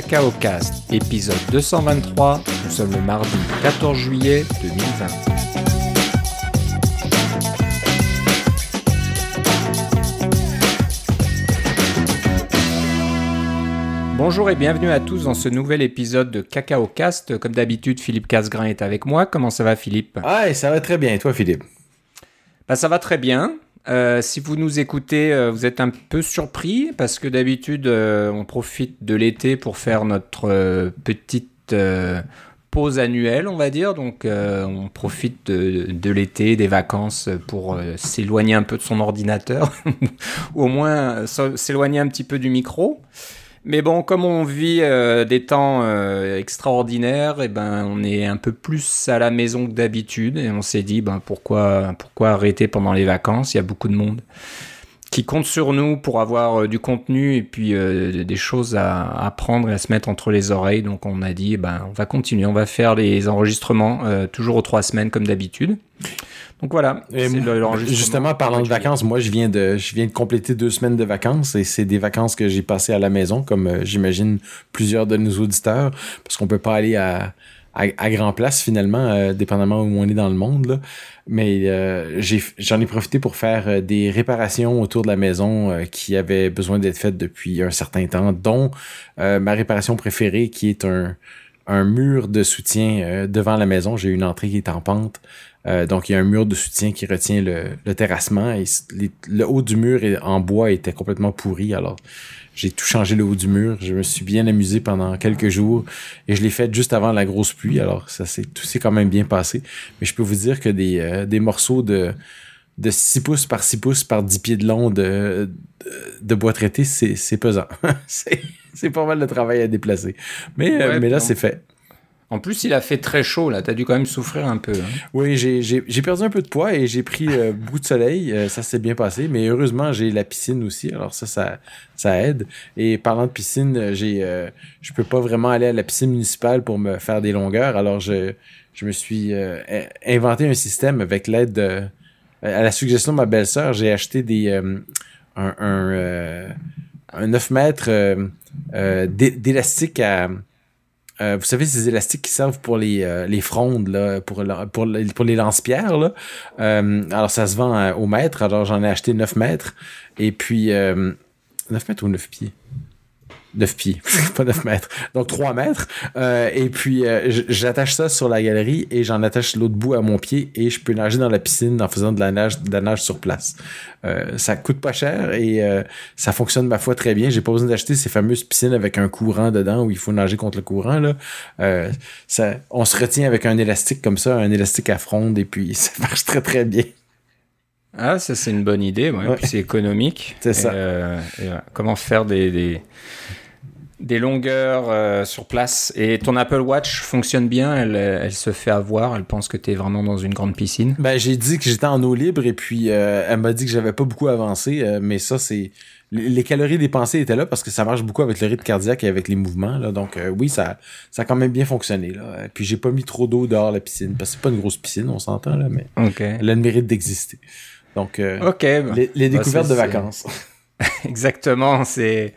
Cacao Cast, épisode 223. Nous sommes le mardi 14 juillet 2020. Bonjour et bienvenue à tous dans ce nouvel épisode de Cacao Cast. Comme d'habitude, Philippe Casgrain est avec moi. Comment ça va, Philippe? Ah, ça va très bien. Et toi, Philippe? Bah, Ça va très bien. Euh, si vous nous écoutez, euh, vous êtes un peu surpris parce que d'habitude, euh, on profite de l'été pour faire notre petite pause annuelle, on va dire. Donc, on profite de, de l'été, des vacances pour s'éloigner un peu de son ordinateur ou au moins s'éloigner un petit peu du micro. Mais bon, comme on vit euh, des temps euh, extraordinaires, et eh ben on est un peu plus à la maison que d'habitude et on s'est dit ben pourquoi arrêter pendant les vacances? Il y a beaucoup de monde qui compte sur nous pour avoir euh, du contenu et puis des choses à apprendre et à se mettre entre les oreilles. Donc on a dit ben on va continuer, on va faire les enregistrements toujours aux trois semaines comme d'habitude. Donc voilà. justement, parlant de vacances, moi, je viens de, je viens de compléter deux semaines de vacances et c'est des vacances que j'ai passées à la maison, comme euh, j'imagine plusieurs de nos auditeurs, parce qu'on peut pas aller à, à, grand place finalement, euh, dépendamment où on est dans le monde. Là. Mais euh, j'en ai, profité pour faire des réparations autour de la maison qui avaient besoin d'être faites depuis un certain temps, dont ma réparation préférée qui est un, un mur de soutien devant la maison. J'ai une entrée qui est en pente. Euh, donc, il y a un mur de soutien qui retient le, terrassement. Et le haut du mur en bois était complètement pourri. Alors, j'ai tout changé le haut du mur. Je me suis bien amusé pendant quelques jours. Et je l'ai fait juste avant la grosse pluie. Alors, ça c'est tout s'est quand même bien passé. Mais je peux vous dire que des, euh, des morceaux de, de 6 pouces par 6 pouces par 10 pieds de long de, de, bois traité, c'est pesant. c'est pas mal de travail à déplacer. Mais, euh, mais là, c'est fait. En plus, il a fait très chaud, là. T'as dû quand même souffrir un peu. Hein. Oui, j'ai perdu un peu de poids et j'ai pris euh, beaucoup de soleil. Euh, ça s'est bien passé. Mais heureusement, j'ai la piscine aussi. Alors ça, ça, ça aide. Et parlant de piscine, j'ai, euh, je peux pas vraiment aller à la piscine municipale pour me faire des longueurs. Alors je, je me suis inventé un système avec l'aide de... À la suggestion de ma belle-sœur, j'ai acheté des... un, un, un 9 mètres d'élastique à euh, vous savez, ces élastiques qui servent pour les, euh, les frondes, là, pour, pour, pour les lance-pierres. Euh, alors, ça se vend au mètre. Alors, j'en ai acheté 9 mètres. Et puis, 9 mètres ou 9 pieds? 9 pieds, pas 9 mètres. Donc 3 mètres. Euh, et puis euh, j'attache ça sur la galerie et j'en attache l'autre bout à mon pied et je peux nager dans la piscine en faisant de la nage, sur place. Euh, ça coûte pas cher et ça fonctionne ma foi très bien. J'ai pas besoin d'acheter ces fameuses piscines avec un courant dedans où il faut nager contre le courant. On se retient avec un élastique comme ça, un élastique à fronde et puis ça marche très très bien. Ah, ça c'est une bonne idée, ouais. puis c'est économique. C'est ça. comment faire des, des longueurs euh, sur place. Et ton Apple Watch fonctionne bien, elle, elle se fait avoir, elle pense que tu es vraiment dans une grande piscine? Ben, j'ai dit que j'étais en eau libre et puis euh, elle m'a dit que j'avais pas beaucoup avancé, euh, mais ça, c'est. Les calories dépensées étaient là parce que ça marche beaucoup avec le rythme cardiaque et avec les mouvements. Là. Donc oui, ça, ça a quand même bien fonctionné. Là. Et puis j'ai pas mis trop d'eau dehors la piscine parce que c'est pas une grosse piscine, on s'entend là, mais elle a le mérite d'exister. Donc Ok. les, les, bah, découvertes de vacances. Exactement, c'est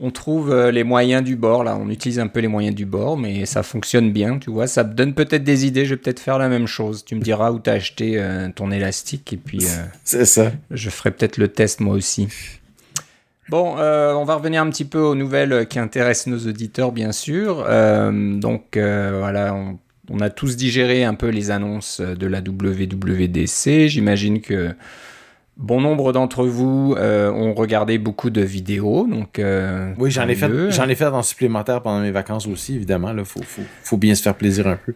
on trouve euh, les moyens du bord, là, on utilise un peu les moyens du bord, mais ça fonctionne bien, tu vois, ça me donne peut-être des idées, je vais peut-être faire la même chose. Tu me diras où t'as acheté euh, ton élastique, et puis... Euh, C'est ça. Je ferai peut-être le test moi aussi. Bon, on va revenir un petit peu aux nouvelles qui intéressent nos auditeurs, bien sûr. donc, voilà, on, on, a tous digéré un peu les annonces de la WWDC. J'imagine que Bon nombre d'entre vous euh, ont regardé beaucoup de vidéos, donc euh, oui, j'en ai fait, j'en ai fait en supplémentaire pendant mes vacances aussi, évidemment. Là, faut, faut, bien se faire plaisir un peu.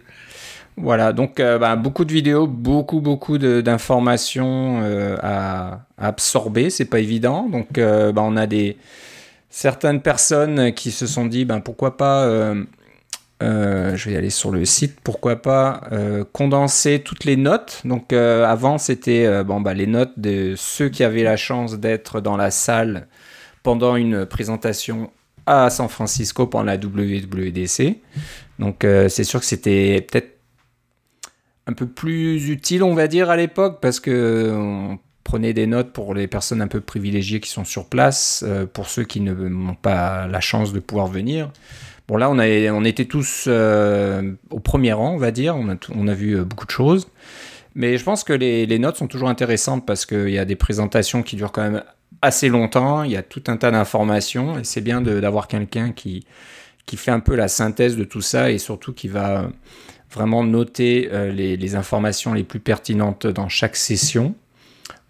Voilà, donc euh, bah, beaucoup de vidéos, beaucoup beaucoup d'informations à, à, absorber, c'est pas évident. Donc, bah, on a des certaines personnes qui se sont dit, ben pourquoi pas euh, je vais aller sur le site, pourquoi pas euh, condenser toutes les notes. Donc euh, avant c'était bon bah les notes de ceux qui avaient la chance d'être dans la salle pendant une présentation à San Francisco pendant la WWDC. Donc c'est sûr que c'était peut-être un peu plus utile on va dire à l'époque parce que Prenez des notes pour les personnes un peu privilégiées qui sont sur place, pour ceux qui n'ont pas la chance de pouvoir venir. Là, on, a, était tous au premier rang, on va dire. On a, vu beaucoup de choses. Mais je pense que les, notes sont toujours intéressantes parce qu'il y a des présentations qui durent quand même assez longtemps, il y a tout un tas d'informations et c'est bien d'avoir quelqu'un qui, qui fait un peu la synthèse de tout ça et surtout qui va vraiment noter euh, les, informations les plus pertinentes dans chaque session.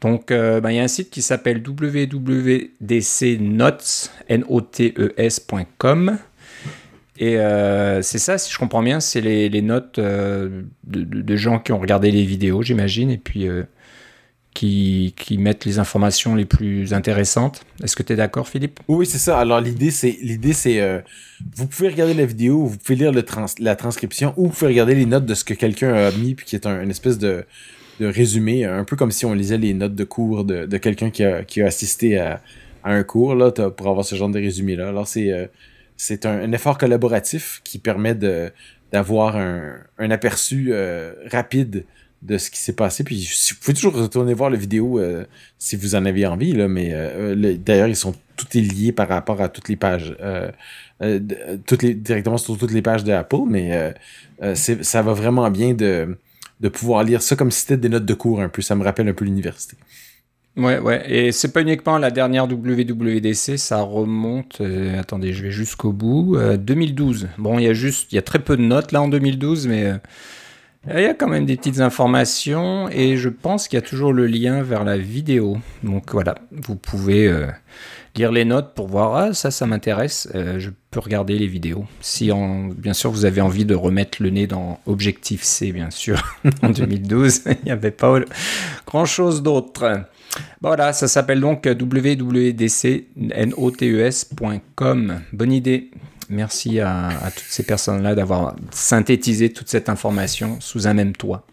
Donc, euh, ben, il y a un site qui s'appelle www.dcnotes.com et euh, c'est ça, si je comprends bien, c'est les, notes de, de, gens qui ont regardé les vidéos, j'imagine, et puis qui, qui, mettent les informations les plus intéressantes. Est-ce que tu es d'accord, Philippe? Oui, c'est ça. Alors l'idée, c'est l'idée, c'est euh, vous pouvez regarder la vidéo, vous pouvez lire la transcription, ou vous pouvez regarder les notes de ce que quelqu'un a mis, puis qui est un, une espèce de, résumé, un peu comme si on lisait les notes de cours de, quelqu'un qui a, assisté à, à un cours là, pour avoir ce genre de résumé là. Alors c'est euh, c'est un, effort collaboratif qui permet d'avoir un, aperçu euh, rapide de ce qui s'est passé. Puis vous pouvez toujours retourner voir la vidéo euh, si vous en avez envie, mais euh, d'ailleurs, ils sont tout est par rapport à toutes les pages. Toutes les, directement sur toutes les pages de Apple, mais ça va vraiment bien de, de pouvoir lire ça comme si c'était des notes de cours un peu. Ça me rappelle un peu l'université. Ouais, ouais. Et c'est pas uniquement la dernière WWDC, ça remonte. attendez, je vais jusqu'au bout. 2012. Bon, il y a juste, il y a très peu de notes là en 2012, mais il y a quand même des petites informations et je pense qu'il y a toujours le lien vers la vidéo. Donc voilà, vous pouvez euh, lire les notes pour voir ah ça ça m'intéresse. Euh, je peux regarder les vidéos. Si en, bien sûr vous avez envie de remettre le nez dans Objectif C bien sûr en 2012, il n'y avait pas grand chose d'autre. Voilà, ça s'appelle donc www.dcnotes.com. Bonne idée. Merci à, toutes ces personnes-là d'avoir synthétisé toute cette information sous un même toit.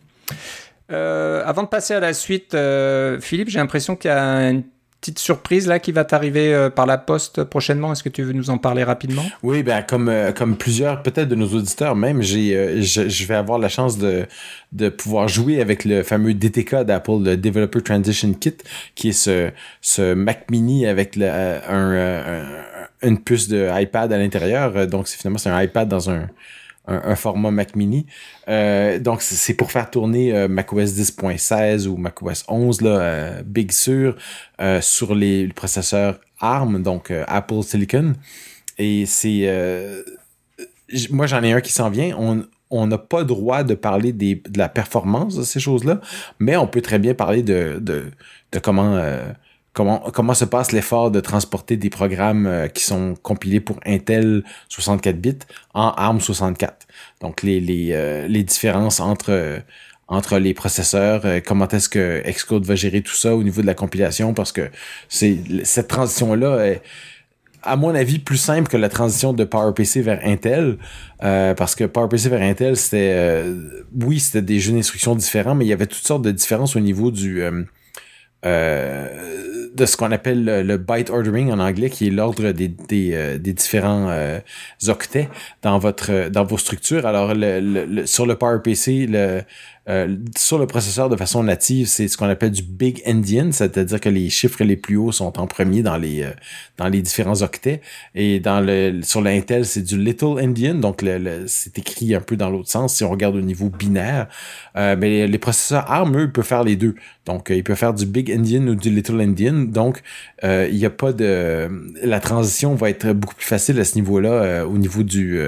Euh, avant de passer à la suite, euh, Philippe, j'ai l'impression qu'il y a une petite surprise là qui va t'arriver euh, par la poste prochainement? Est-ce que tu veux nous en parler rapidement? Oui, ben comme comme plusieurs peut-être de nos auditeurs même, j'ai je, vais avoir la chance de de pouvoir jouer avec le fameux DTK d'Apple, le Developer Transition Kit, qui est ce ce Mac Mini avec un, une puce de iPad à l'intérieur. Euh, donc, c'est finalement, c'est un iPad dans un, un, format Mac Mini. Euh, donc, c'est pour faire tourner euh, macOS 10.16 ou macOS 11, là, Big Sur, sur les, processeurs ARM, donc Apple Silicon. Et c'est... moi, j'en ai un qui s'en vient. On, n'a pas droit de parler de la performance de ces choses-là, mais on peut très bien parler de comment comment, se passe l'effort de transporter des programmes euh, qui sont compilés pour Intel 64 bits en ARM 64. Donc les, les, euh, différences entre entre les processeurs, euh, comment est-ce que Xcode va gérer tout ça au niveau de la compilation parce que cette transition là est à mon avis, plus simple que la transition de PowerPC vers Intel, parce que PowerPC vers Intel, c'était, oui, c'était des jeux d'instructions différents, mais il y avait toutes sortes de différences au niveau du, euh, de ce qu'on appelle le, byte ordering en anglais, qui est l'ordre des, des, euh, différents euh, octets dans votre dans vos structures. Alors le, sur le PowerPC, le euh, sur le processeur de façon native, c'est ce qu'on appelle du big endian, c'est-à-dire que les chiffres les plus hauts sont en premier dans les euh, dans les différents octets. Et sur l'Intel, c'est du little endian, donc c'est écrit un peu dans l'autre sens si on regarde au niveau binaire. Euh, mais les, processeurs ARM, peuvent faire les deux. Donc, ils peuvent faire du big endian ou du little endian. Donc, il n'y a pas de la transition va être beaucoup plus facile à ce niveau-là, au niveau du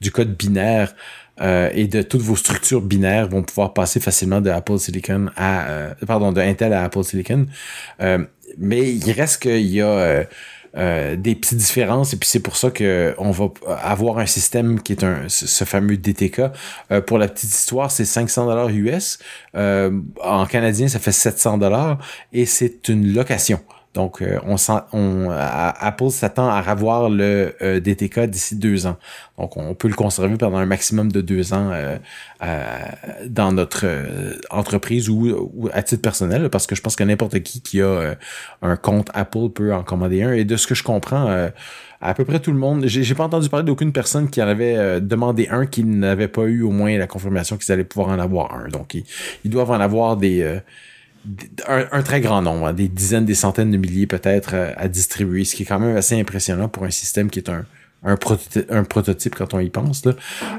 du code binaire. Euh, et de toutes vos structures binaires vont pouvoir passer facilement de Apple Silicon à euh, pardon de Intel à Apple Silicon. Euh, mais il reste qu'il y a des petites différences et puis c'est pour ça que on va avoir un système qui est un ce fameux DTK. pour la petite histoire, c'est 500 dollars US. en canadien, ça fait 700 dollars et c'est une location. Donc, euh, on, Apple s'attend à revoir le euh, DTK d'ici deux ans. Donc, on peut le conserver pendant un maximum de deux ans euh, dans notre entreprise ou, à titre personnel, parce que je pense que n'importe qui qui a un compte Apple peut en commander un. Et de ce que je comprends, à peu près tout le monde, j'ai pas entendu parler d'aucune personne qui en avait demandé un qui n'avait pas eu au moins la confirmation qu'ils allaient pouvoir en avoir un. Donc, ils, ils doivent en avoir des un, très grand nombre, hein, des dizaines, des centaines de milliers peut-être à distribuer, ce qui est quand même assez impressionnant pour un système qui est un, un, un prototype quand on y pense. Là.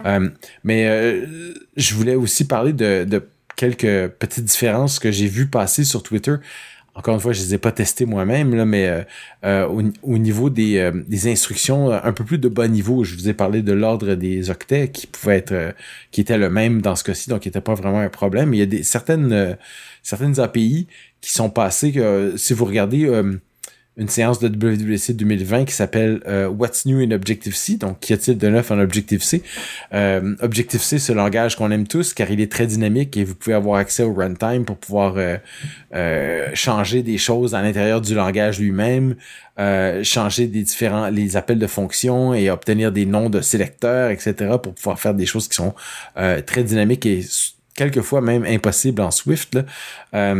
Euh, mais euh, je voulais aussi parler de, de quelques petites différences que j'ai vues passer sur Twitter. Encore une fois, je les ai pas testées moi-même, là, mais euh, euh au, au, niveau des, euh, des, instructions, un peu plus de bas niveau. Je vous ai parlé de l'ordre des octets qui pouvait être, qui était le même dans ce cas-ci, donc qui n'était pas vraiment un problème. il y a des certaines certaines API qui sont passées si vous regardez une séance de WWC 2020 qui s'appelle euh, What's New in Objective-C, donc qu'y a-t-il de neuf en Objective-C. Euh, Objective-C, c'est langage qu'on aime tous car il est très dynamique et vous pouvez avoir accès au runtime pour pouvoir euh, euh changer des choses à l'intérieur du langage lui-même, euh, changer des différents les appels de fonctions et obtenir des noms de sélecteurs, etc. pour pouvoir faire des choses qui sont très dynamiques et quelquefois même impossibles en Swift. Là.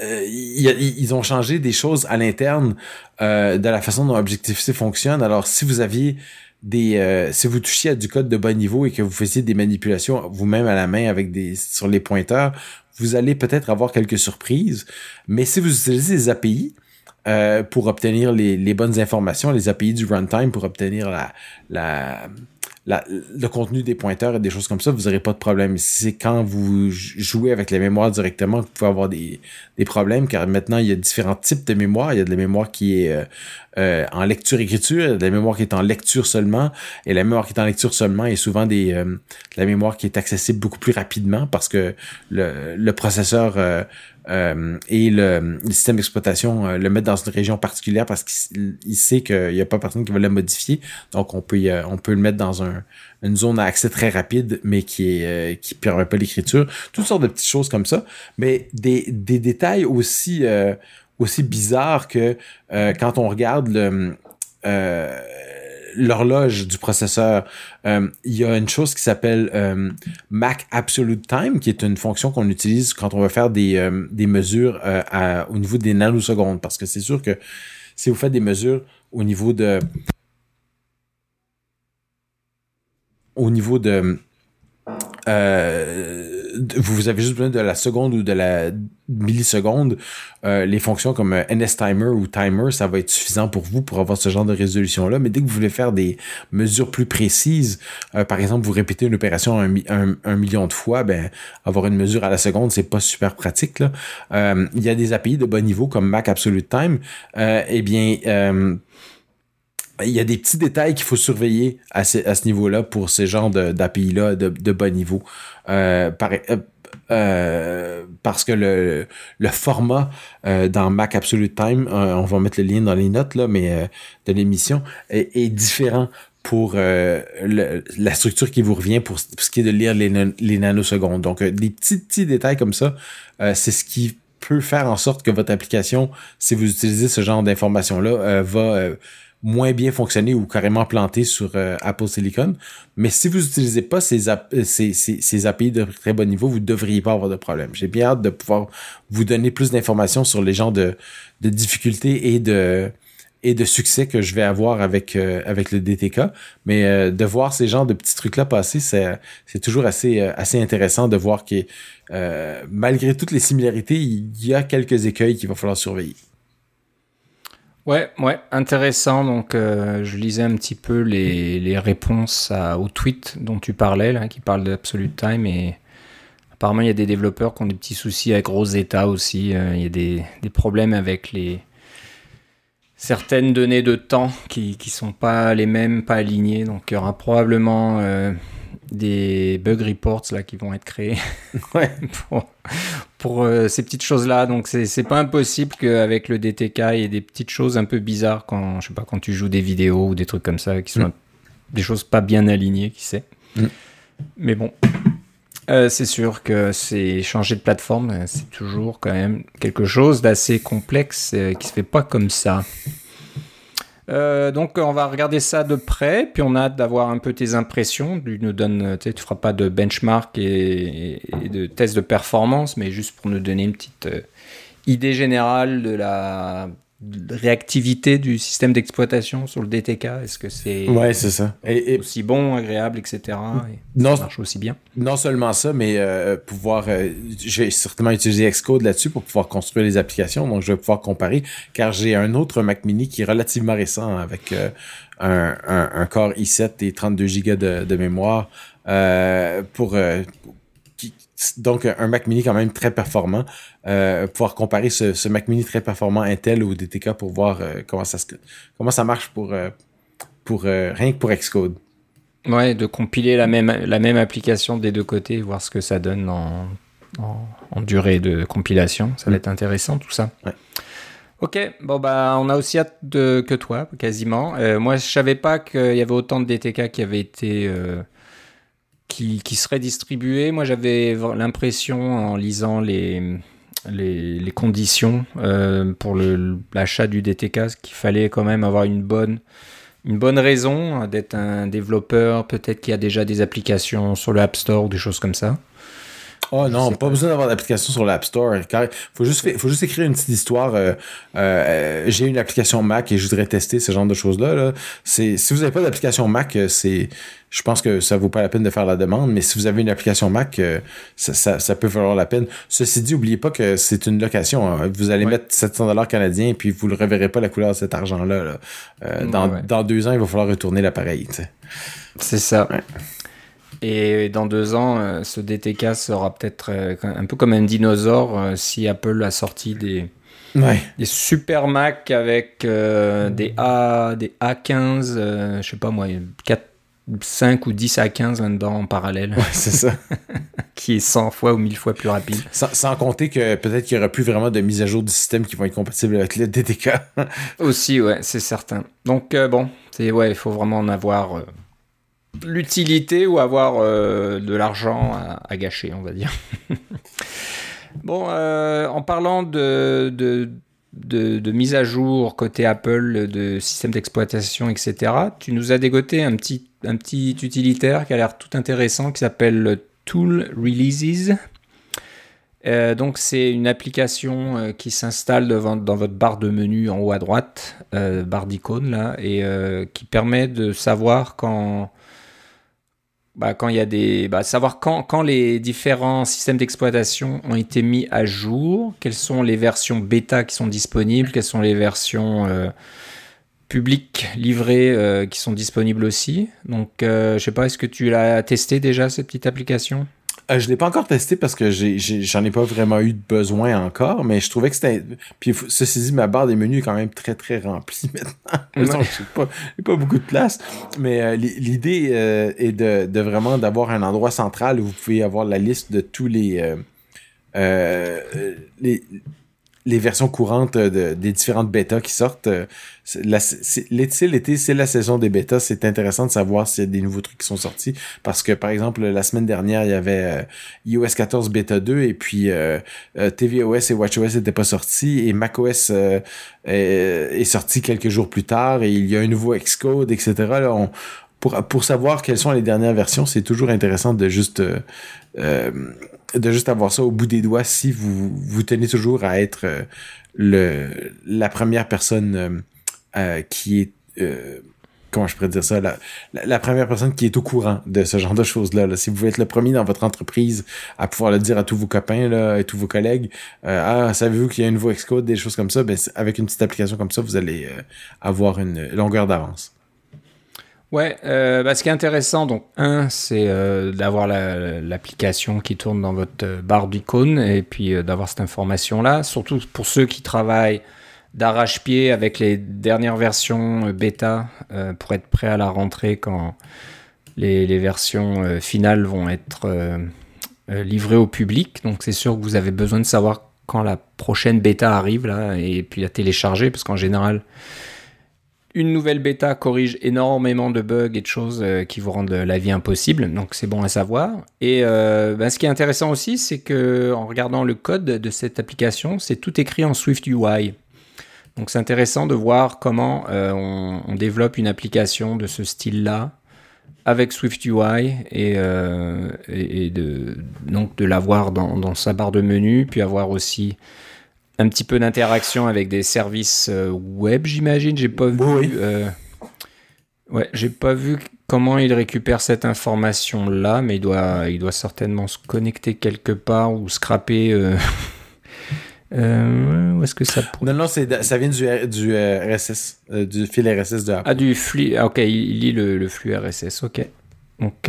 Euh, ils ont changé des choses à l'interne euh, de la façon dont Objective-C fonctionne. Alors, si vous aviez des, euh, si vous touchiez à du code de bas niveau et que vous faisiez des manipulations vous-même à la main avec des sur les pointeurs, vous allez peut-être avoir quelques surprises. Mais si vous utilisez des API pour obtenir les, les, bonnes informations, les API du runtime pour obtenir la, la le contenu des pointeurs et des choses comme ça, vous n'aurez pas de problème. C'est quand vous jouez avec la mémoire directement que vous pouvez avoir des, des, problèmes, car maintenant, il y a différents types de mémoire. Il y a de la mémoire qui est euh, euh, en lecture-écriture, il y a de la mémoire qui est en lecture seulement, et la mémoire qui est en lecture seulement est souvent des, euh, la mémoire qui est accessible beaucoup plus rapidement parce que le processeur euh, et le, système d'exploitation euh, le met dans une région particulière parce qu'il sait qu'il n'y a pas personne qui va le modifier. Donc on peut on peut le mettre dans un, une zone à accès très rapide, mais qui euh, qui permet pas l'écriture. Toutes sortes de petites choses comme ça, mais des, des détails aussi aussi bizarres que quand on regarde le l'horloge du processeur, euh, il y a une chose qui s'appelle euh, Mac Absolute Time, qui est une fonction qu'on utilise quand on veut faire des, euh, des mesures au niveau des nanosecondes. Parce que c'est sûr que si vous faites des mesures au niveau de au niveau de vous avez juste besoin de la seconde ou de la milliseconde. Euh, les fonctions comme euh, NSTimer ou Timer, ça va être suffisant pour vous pour avoir ce genre de résolution-là. Mais dès que vous voulez faire des mesures plus précises, par exemple, vous répétez une opération un, million de fois, ben avoir une mesure à la seconde, c'est pas super pratique. Là. il y a des API de bon niveau comme Mac Absolute Time. eh bien il y a des petits détails qu'il faut surveiller à ce, niveau-là pour ces genres d'API-là de, de, bas niveau. Euh, euh, euh, parce que le, le format dans Mac Absolute Time, on va mettre le lien dans les notes là, mais de l'émission est, est, différent pour la structure qui vous revient pour, ce qui est de lire les, les nanosecondes. Donc des petits petits détails comme ça, c'est ce qui peut faire en sorte que votre application, si vous utilisez ce genre d'informations là, va moins bien fonctionner ou carrément planter sur euh, Apple Silicon. Mais si vous n'utilisez pas ces, euh, ces, ces, ces, API de très bon niveau, vous ne devriez pas avoir de problème. J'ai bien hâte de pouvoir vous donner plus d'informations sur les genres de, de difficultés et de et de succès que je vais avoir avec euh, avec le DTK mais de voir ces genres de petits trucs là passer c'est c'est toujours assez assez intéressant de voir que malgré toutes les similarités il y a quelques écueils qu'il va falloir surveiller Ouais, ouais, intéressant. Donc, euh, je lisais un petit peu les, les réponses à, aux tweets dont tu parlais, là, qui parlent d'Absolute Time. Et apparemment, il y a des développeurs qui ont des petits soucis avec Rosetta aussi. Euh, il y a des, des, problèmes avec les certaines données de temps qui ne sont pas les mêmes, pas alignées. Donc, il y aura probablement euh, des bug reports là qui vont être créés ouais. pour, pour euh, ces petites choses là donc c'est pas impossible qu'avec le DTK il y ait des petites choses un peu bizarres quand je sais pas quand tu joues des vidéos ou des trucs comme ça qui sont mm. des choses pas bien alignées qui sait mm. mais bon euh, c'est sûr que c'est changer de plateforme euh, c'est toujours quand même quelque chose d'assez complexe qui se fait pas comme ça euh, donc on va regarder ça de près, puis on a hâte d'avoir un peu tes impressions. Tu nous donnes, tu feras pas de benchmark et, de test de performance, mais juste pour nous donner une petite euh, idée générale de la réactivité du système d'exploitation sur le DTK Est-ce que c'est ouais, c'est ça. Et, aussi bon, agréable, etc. non, ça marche aussi bien? Non seulement ça, mais euh, pouvoir. Euh, j'ai certainement utilisé Xcode là-dessus pour pouvoir construire les applications, donc je vais pouvoir comparer, car j'ai un autre Mac Mini qui est relativement récent avec euh, un, un, un, Core i7 et 32 Go de, de mémoire pour donc un Mac mini quand même très performant. Euh, pouvoir comparer ce, Mac mini très performant Intel au DTK pour voir euh, comment ça comment ça marche pour euh, pour rien que pour Xcode. Ouais, de compiler la même la même application des deux côtés, voir ce que ça donne en, en, durée de compilation. Ça va mm. être intéressant tout ça. Ok, bon bah on a aussi hâte de, que toi, quasiment. moi je savais pas qu'il y avait autant de DTK qui avaient été qui, qui serait distribué. Moi, j'avais l'impression, en lisant les, les, conditions euh, pour l'achat du DTK, qu'il fallait quand même avoir une bonne, une bonne raison d'être un développeur, peut-être qu'il y a déjà des applications sur le App Store ou des choses comme ça. Oh non, pas, besoin d'avoir d'application sur l'App Store. Il faut juste, faut juste écrire une petite histoire. Euh, euh, j'ai une application Mac et je voudrais tester ce genre de choses-là. Là. Si vous n'avez pas d'application Mac, c'est je pense que ça vaut pas la peine de faire la demande, mais si vous avez une application Mac, euh, ça, ça, peut valoir la peine. Ceci dit, n'oubliez pas que c'est une location. Hein. Vous allez mettre 700 dollars canadiens et puis vous ne reverrez pas la couleur de cet argent-là. Euh, dans, dans, deux ans, il va falloir retourner l'appareil. C'est ça. Et dans deux ans, euh, ce DTK sera peut-être un peu comme un dinosaure si Apple a sorti des, des super Mac avec des A, des A15, je sais pas moi, 4 5 ou 10 à 15 là-dedans en parallèle. Ouais, c'est ça. qui est 100 fois ou 1000 fois plus rapide. Sans, compter que peut-être qu'il n'y aura plus vraiment de mise à jour du système qui vont être compatibles avec le DTK. Aussi, ouais, c'est certain. Donc, euh, bon, c'est ouais, il faut vraiment en avoir euh, l'utilité ou avoir euh, de l'argent à, gâcher, on va dire. bon, en parlant de, de de, mise à jour côté Apple, de système d'exploitation, etc., tu nous as dégoté un petit, un petit utilitaire qui a l'air tout intéressant qui s'appelle Tool Releases. Euh, donc c'est une application euh, qui s'installe dans votre barre de menu en haut à droite, euh, barre d'icône là, et qui permet de savoir quand bah, quand il y a des, bah, savoir quand, quand les différents systèmes d'exploitation ont été mis à jour, quelles sont les versions bêta qui sont disponibles, quelles sont les versions euh, publiques livrées euh, qui sont disponibles aussi. Donc, euh, je sais pas, est-ce que tu l'as testé déjà cette petite application? Euh, je l'ai pas encore testé parce que j'en ai, pas vraiment eu de besoin encore, mais je trouvais que c'était. Puis ceci dit, ma barre des menus est quand même très très remplie maintenant. j'ai pas, pas beaucoup de place. Mais euh, l'idée euh, est de, de vraiment d'avoir un endroit central où vous pouvez avoir la liste de tous les, les les versions courantes de, des différentes bêtas qui sortent. L'été, l'été, c'est la saison des bêtas. C'est intéressant de savoir s'il y a des nouveaux trucs qui sont sortis. Parce que, par exemple, la semaine dernière, il y avait euh, iOS 14 bêta 2 et puis euh, euh tvOS et watchOS n'étaient pas sortis et macOS euh, est, sorti quelques jours plus tard et il y a un nouveau Xcode, etc. Pour, pour savoir quelles sont les dernières versions, c'est toujours intéressant de juste euh, de juste avoir ça au bout des doigts si vous vous tenez toujours à être euh, le la première personne euh, euh, qui est comment je pourrais dire ça la, première personne qui est au courant de ce genre de choses là, si vous voulez être le premier dans votre entreprise à pouvoir le dire à tous vos copains là et tous vos collègues ah savez-vous qu'il y a un nouveau Xcode des choses comme ça ben avec une petite application comme ça vous allez avoir une longueur d'avance Ouais, euh, bah, ce qui est intéressant, donc un, c'est euh, d'avoir l'application qui tourne dans votre euh, barre d'icônes et puis d'avoir cette information-là, surtout pour ceux qui travaillent d'arrache-pied avec les dernières versions bêta pour être prêt à la rentrée quand les, les versions finales vont être livrées au public. Donc c'est sûr que vous avez besoin de savoir quand la prochaine bêta arrive là et puis la télécharger parce qu'en général une nouvelle bêta corrige énormément de bugs et de choses euh, qui vous rendent la vie impossible, donc c'est bon à savoir. Et euh, ben, ce qui est intéressant aussi, c'est que en regardant le code de cette application, c'est tout écrit en Swift UI. Donc c'est intéressant de voir comment euh, on, développe une application de ce style-là avec Swift UI et, de donc de l'avoir dans, sa barre de menu, puis avoir aussi un petit peu d'interaction avec des services euh, web, j'imagine. J'ai pas vu. Oui. euh, ouais, j'ai pas vu comment il récupère cette information là, mais il doit, il doit certainement se connecter quelque part ou scraper. euh, euh, où est-ce que ça Non, non, ça vient du, du euh, RSS, euh, du fil RSS de Apple. Ah, du flux. ah, ok, il, lit le, le flux RSS. Ok. Donc,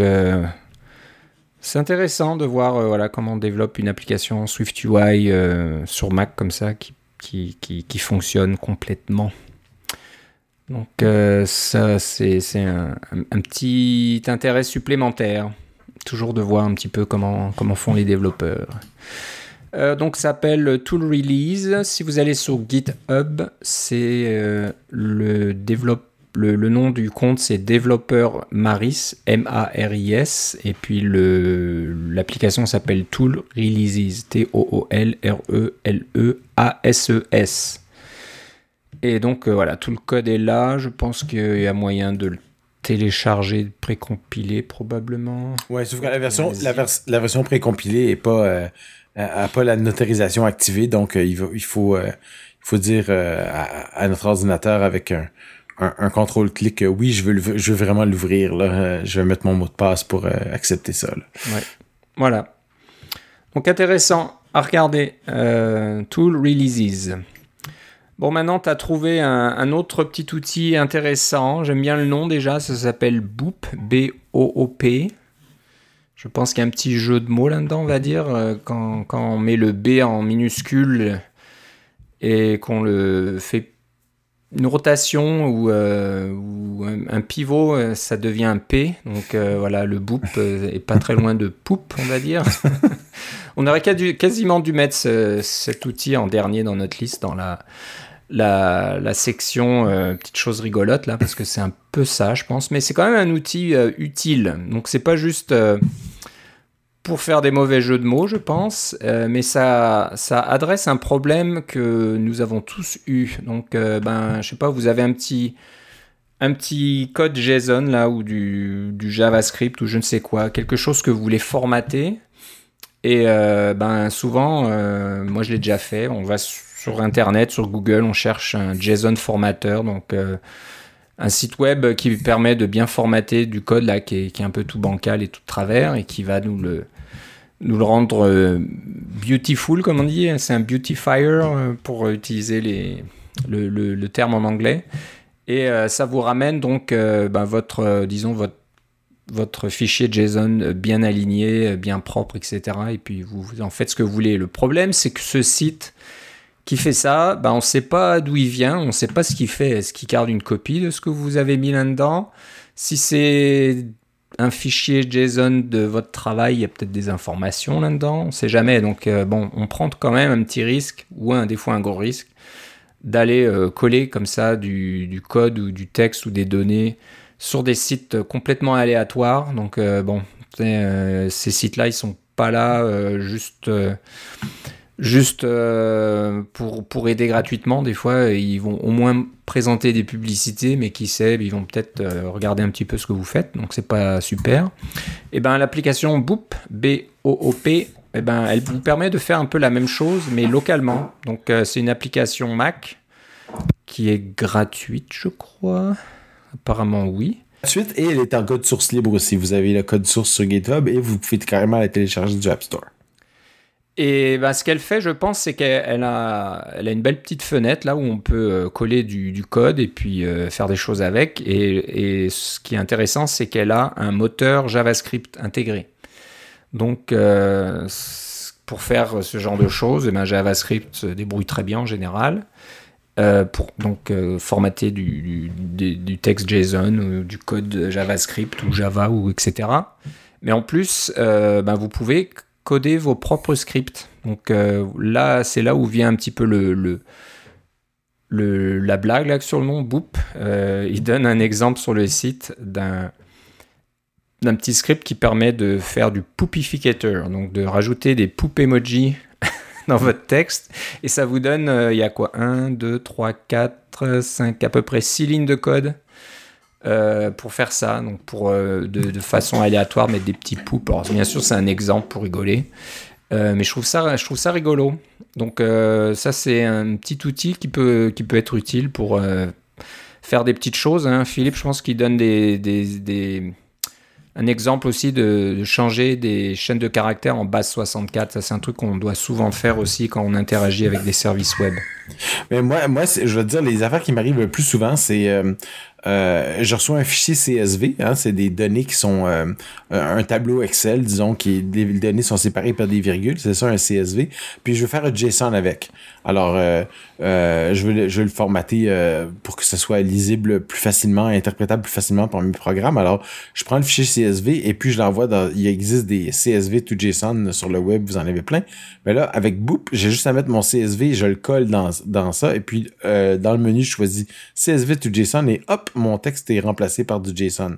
c'est intéressant de voir euh, voilà, comment on développe une application SwiftUI euh, sur Mac comme ça qui, fonctionne complètement. Donc, euh, ça, c'est un, petit intérêt supplémentaire. Toujours de voir un petit peu comment, comment font les développeurs. Euh, donc, ça s'appelle Tool Release. Si vous allez sur GitHub, c'est le développe le, le nom du compte c'est développeur Maris M-A-R-I-S et puis l'application s'appelle Tool Releases T O O L R E et donc euh, voilà tout le code est là. Je pense qu'il y a moyen de le télécharger précompilé probablement. Ouais, sauf que la version, la, vers- la version précompilée est pas, euh, a, a pas la notarisation activée, donc euh, il, va- il faut, euh, il faut dire à, à notre ordinateur avec un, un, contrôle-clic, euh, oui, je veux, vraiment l'ouvrir, là, euh, je vais mettre mon mot de passe pour euh, accepter ça. là. Voilà. Donc intéressant à regarder. Euh, Tool Releases. Bon, maintenant, tu as trouvé un, autre petit outil intéressant. J'aime bien le nom déjà. Ça s'appelle Boop. B-O-O-P. Je pense qu'il y a un petit jeu de mots là-dedans, on va dire. quand on met le B en minuscule et qu'on le fait une rotation ou, euh, ou un, un pivot, euh, ça devient un P. Donc euh, voilà, le boop est pas très loin de poupe, on va dire. on aurait quasiment dû mettre ce- cet outil en dernier dans notre liste, dans la, la, la section euh, petites choses rigolotes, là, parce que c'est un peu ça, je pense. Mais c'est quand même un outil utile. Donc c'est pas juste... pour faire des mauvais jeux de mots, je pense, euh, mais ça, ça adresse un problème que nous avons tous eu. Donc, euh, ben, je sais pas, vous avez un petit, un petit code JSON là ou du, du JavaScript ou je ne sais quoi, quelque chose que vous voulez formater. Et euh, ben souvent, euh, moi je l'ai déjà fait. On va sur Internet, sur Google, on cherche un JSON formateur, donc un site web qui permet de bien formater du code là qui est, qui est un peu tout bancal et tout de travers et qui va nous le nous le rendre euh, beautiful comme on dit c'est un beautifier euh, pour utiliser le, terme en anglais et euh, ça vous ramène donc ben, votre disons votre fichier JSON bien aligné, bien propre, etc. Et puis vous, vous en faites ce que vous voulez. Le problème, c'est que ce site qui fait ça, ben, on ne sait pas d'où il vient, on ne sait pas ce qu'il fait. Est-ce qu'il garde une copie de ce que vous avez mis là-dedans? Si c'est un fichier JSON de votre travail, il y a peut-être des informations là-dedans, on ne sait jamais. Donc euh, bon, on prend quand même un petit risque, ou un, des fois un gros risque, d'aller euh, coller comme ça du, code ou du texte ou des données sur des sites complètement aléatoires. Donc euh, bon, ces sites-là, ils sont pas là juste juste euh, pour, pour aider gratuitement. Des fois, ils vont au moins présenter des publicités, mais qui sait, ils vont peut-être euh, regarder un petit peu ce que vous faites. Donc c'est pas super. Et ben l'application Boop, B-O-O-P, eh ben, elle vous permet de faire un peu la même chose, mais localement. Donc euh, c'est une application Mac qui est gratuite, je crois. Apparemment oui. Ensuite, et elle est en code source libre aussi. Vous avez le code source sur GitHub et vous pouvez carrément la télécharger du App Store. Et ben, ce qu'elle fait, je pense, c'est qu'elle elle a, elle a une belle petite fenêtre là où on peut euh, coller du, code et puis euh, faire des choses avec. Et, ce qui est intéressant, c'est qu'elle a un moteur JavaScript intégré. Donc, euh, pour faire ce genre de choses, eh ben, JavaScript se débrouille très bien en général. Pour donc formater du, texte JSON ou du code JavaScript ou Java ou etc. Mais en plus, ben, vous pouvez vos propres scripts. Donc euh, là, c'est là où vient un petit peu le, la blague là, sur le nom Boop. Euh, il donne un exemple sur le site d'un d'un petit script qui permet de faire du poopificator, donc de rajouter des poop emojis dans votre texte. Et ça vous donne, euh, il y a quoi? 1, 2, 3, 4, 5, à peu près 6 lignes de code euh, pour faire ça. Donc pour euh, de, de façon aléatoire mettre des petits poups. Alors bien sûr, c'est un exemple pour rigoler. mais je trouve ça, je trouve ça rigolo. Donc ça c'est un petit outil qui peut, qui peut être utile pour faire des petites choses. Hein. Philippe, je pense qu'il donne des, des, un exemple aussi de, changer des chaînes de caractères en base 64. Ça, c'est un truc qu'on doit souvent faire aussi quand on interagit avec des services web. Mais moi, moi je veux dire, les affaires qui m'arrivent le plus souvent, c'est euh, euh, je reçois un fichier CSV, hein, c'est des données qui sont euh, un tableau Excel, disons, qui les données sont séparées par des virgules, c'est ça un CSV. Puis je veux faire un JSON avec. Alors euh, je, veux, je veux le formater pour que ce soit lisible plus facilement, interprétable plus facilement par mes programmes. Alors je prends le fichier CSV et puis je l'envoie dans. Il existe des CSV to JSON sur le web, vous en avez plein. Mais là, avec Boop, j'ai juste à mettre mon CSV, je le colle dans, dans ça et puis dans le menu, je choisis CSV to JSON et hop mon texte est remplacé par du JSON.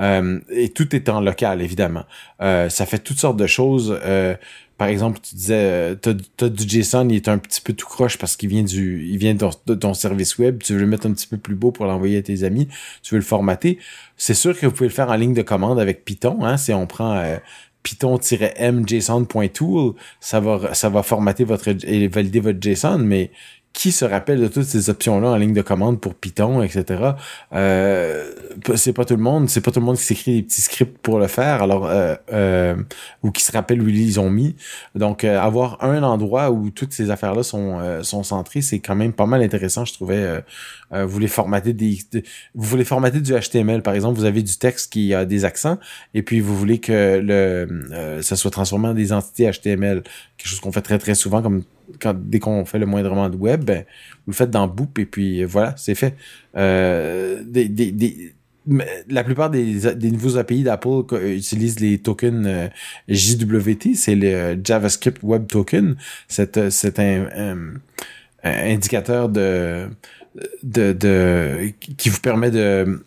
Euh, et tout est en local, évidemment. Euh, ça fait toutes sortes de choses. Euh, par exemple, tu disais, t'as, as du JSON, il est un petit peu tout croche parce qu'il vient du, il vient de ton, service web. Tu veux le mettre un petit peu plus beau pour l'envoyer à tes amis. Tu veux le formater. C'est sûr que vous pouvez le faire en ligne de commande avec Python. Hein, si on prend python-m json.tool, ça va, ça va formater votre et valider votre JSON, mais qui se rappelle de toutes ces options-là en ligne de commande pour Python, etc. Euh, c'est pas tout le monde, c'est pas tout le monde qui s'écrit des petits scripts pour le faire, alors euh, euh, ou qui se rappelle où ils ont mis. Donc euh, avoir un endroit où toutes ces affaires-là sont euh, sont centrées, c'est quand même pas mal intéressant, je trouvais. vous voulez formater des, vous voulez formater du HTML, par exemple, vous avez du texte qui a des accents et puis vous voulez que le ça soit transformé en des entités HTML, quelque chose qu'on fait très très souvent comme quand, dès qu'on fait le moindrement de web, ben, vous le faites dans Boop et puis voilà, c'est fait. Euh, la plupart des, nouveaux API d'Apple utilisent les tokens euh, JWT, c'est le JavaScript Web Token. C'est, un, indicateur de, qui vous permet de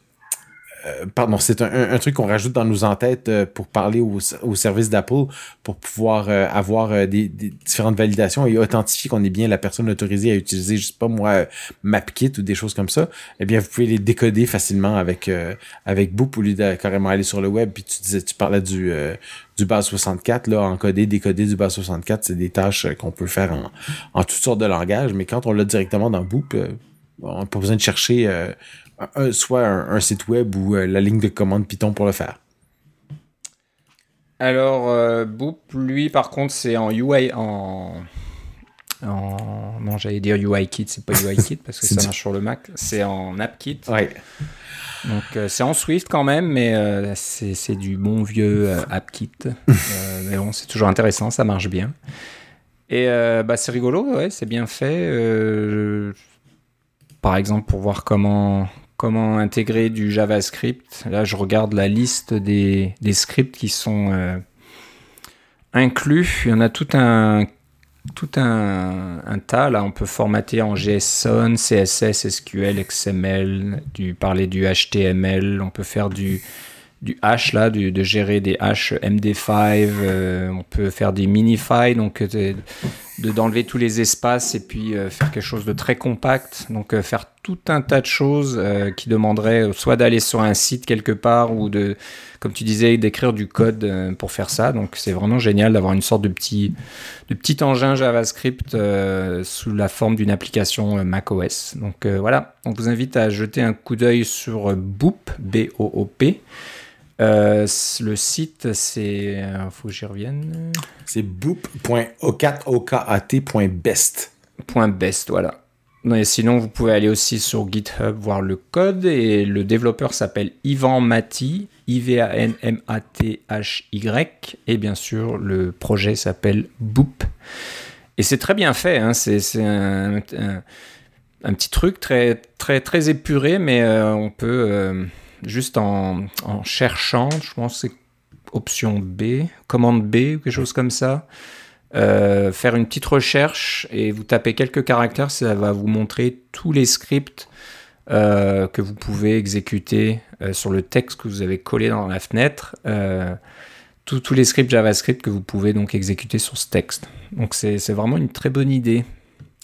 euh, pardon, c'est un, truc qu'on rajoute dans nos entêtes euh, pour parler au, service d'Apple pour pouvoir euh, avoir des, différentes validations et authentifier qu'on est bien la personne autorisée à utiliser, je sais pas moi, MapKit ou des choses comme ça. Eh bien, vous pouvez les décoder facilement avec avec Boop au lieu de carrément aller sur le web. Puis tu disais, tu parlais du du base 64 là, encoder, décoder du base 64, c'est des tâches qu'on peut faire en toutes sortes de langages. Mais quand on l'a directement dans Boop, on n'a pas besoin de chercher soit un, site web ou euh, la ligne de commande Python pour le faire. Alors, euh, Boop, lui, par contre, c'est en UI, en... en... Non, j'allais dire UIKit, c'est pas UIKit parce que ça marche sur le Mac, c'est en AppKit. Ouais. Donc, euh, c'est en Swift quand même, mais c'est du bon vieux AppKit. mais bon, c'est toujours intéressant, ça marche bien. Et bah, c'est rigolo, ouais, c'est bien fait. par exemple, pour voir comment, comment intégrer du JavaScript. Là, je regarde la liste des, scripts qui sont euh, inclus. Il y en a tout un tas. Là, on peut formater en JSON, CSS, SQL, XML, parler du HTML. On peut faire du, du hash, là, de gérer des hash MD5. Euh, on peut faire des minify, donc de d'enlever tous les espaces et puis euh, faire quelque chose de très compact. Donc euh, faire tout un tas de choses euh, qui demanderaient soit d'aller sur un site quelque part ou de, comme tu disais, d'écrire du code pour faire ça. Donc c'est vraiment génial d'avoir une sorte de petit, de petit engin JavaScript sous la forme d'une application macOS. Donc voilà, on vous invite à jeter un coup d'œil sur Boop, B-O-O-P. Euh, le site, c'est. Il euh, faut que j'y revienne. C'est boop.okat.best. .best, voilà. Et sinon, vous pouvez aller aussi sur GitHub voir le code. Et le développeur s'appelle Ivan Mati, I-V-A-N-M-A-T-H-Y. Et bien sûr, le projet s'appelle Boop. Et c'est très bien fait. Hein. C'est un, un, un, petit truc très, très, très épuré, mais euh, on peut juste en, cherchant, je pense que c'est option B, commande B ou quelque chose comme ça. Euh, faire une petite recherche et vous tapez quelques caractères, ça va vous montrer tous les scripts euh, que vous pouvez exécuter euh, sur le texte que vous avez collé dans la fenêtre. tous les scripts JavaScript que vous pouvez donc exécuter sur ce texte. Donc c'est vraiment une très bonne idée.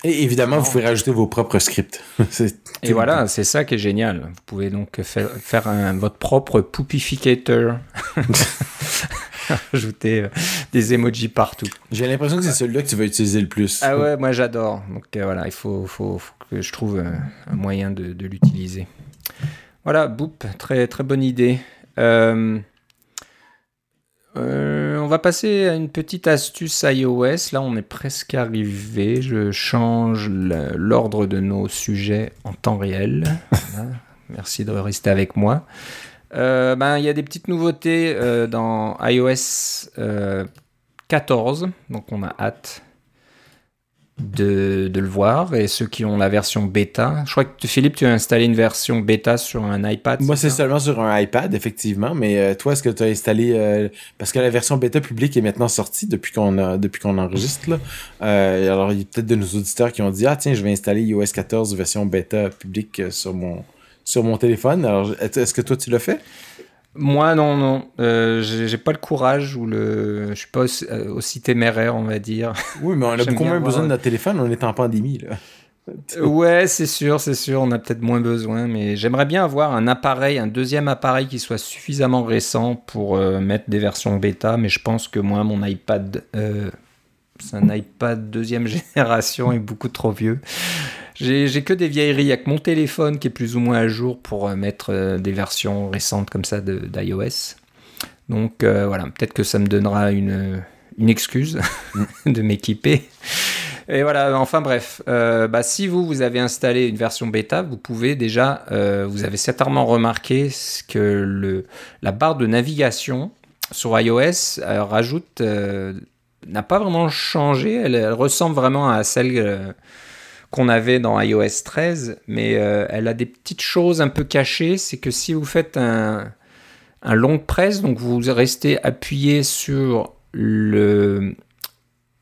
Et évidemment, vous pouvez rajouter vos propres scripts. Et voilà, c'est ça qui est génial. Vous pouvez donc faire, faire un, votre propre poopificator. Ajouter euh, des emojis partout. J'ai l'impression que c'est celui-là que tu vas utiliser le plus. Ah ouais, moi j'adore. Donc voilà, il faut, faut, que je trouve un moyen de, de l'utiliser. Voilà, boop, très, très bonne idée. Euh, euh, on va passer à une petite astuce iOS. Là, on est presque arrivé. Je change l'ordre de nos sujets en temps réel. Merci de rester avec moi. Euh, ben, il y a des petites nouveautés dans iOS 14, donc on a hâte de, le voir et ceux qui ont la version bêta. Je crois que Philippe, tu as installé une version bêta sur un iPad. Moi, c'est seulement sur un iPad, effectivement. Mais euh, toi, est-ce que tu as installé euh, parce que la version bêta publique est maintenant sortie depuis qu'on a depuis qu'on enregistre là. Euh, alors, il y a peut-être de nos auditeurs qui ont dit ah tiens, je vais installer iOS 14 version bêta publique sur mon sur mon téléphone. Alors, est-ce que toi tu l'as fait? Moi, non, non. Euh, j'ai pas le courage ou le. Je suis pas euh, aussi, téméraire, on va dire. Oui, mais on a beaucoup moins besoin notre téléphone, on est en pandémie, là. Euh, ouais, c'est sûr, c'est sûr, on a peut-être moins besoin, mais j'aimerais bien avoir un appareil, un deuxième appareil qui soit suffisamment récent pour mettre des versions bêta, mais je pense que moi, mon iPad, c'est un iPad deuxième génération est beaucoup trop vieux. J'ai que des vieilleries. Il a que mon téléphone qui est plus ou moins à jour pour euh, mettre euh, des versions récentes comme ça d'iOS. Donc euh, voilà, peut-être que ça me donnera une, excuse de m'équiper. Et voilà, enfin bref, bah, si vous, vous avez installé une version bêta, vous pouvez déjà, vous avez certainement remarqué que la barre de navigation sur iOS rajoute, n'a pas vraiment changé, elle, elle, ressemble vraiment à celle qu'on avait dans iOS 13, mais euh, elle a des petites choses un peu cachées. C'est que si vous faites un, long press, donc vous restez appuyé sur le,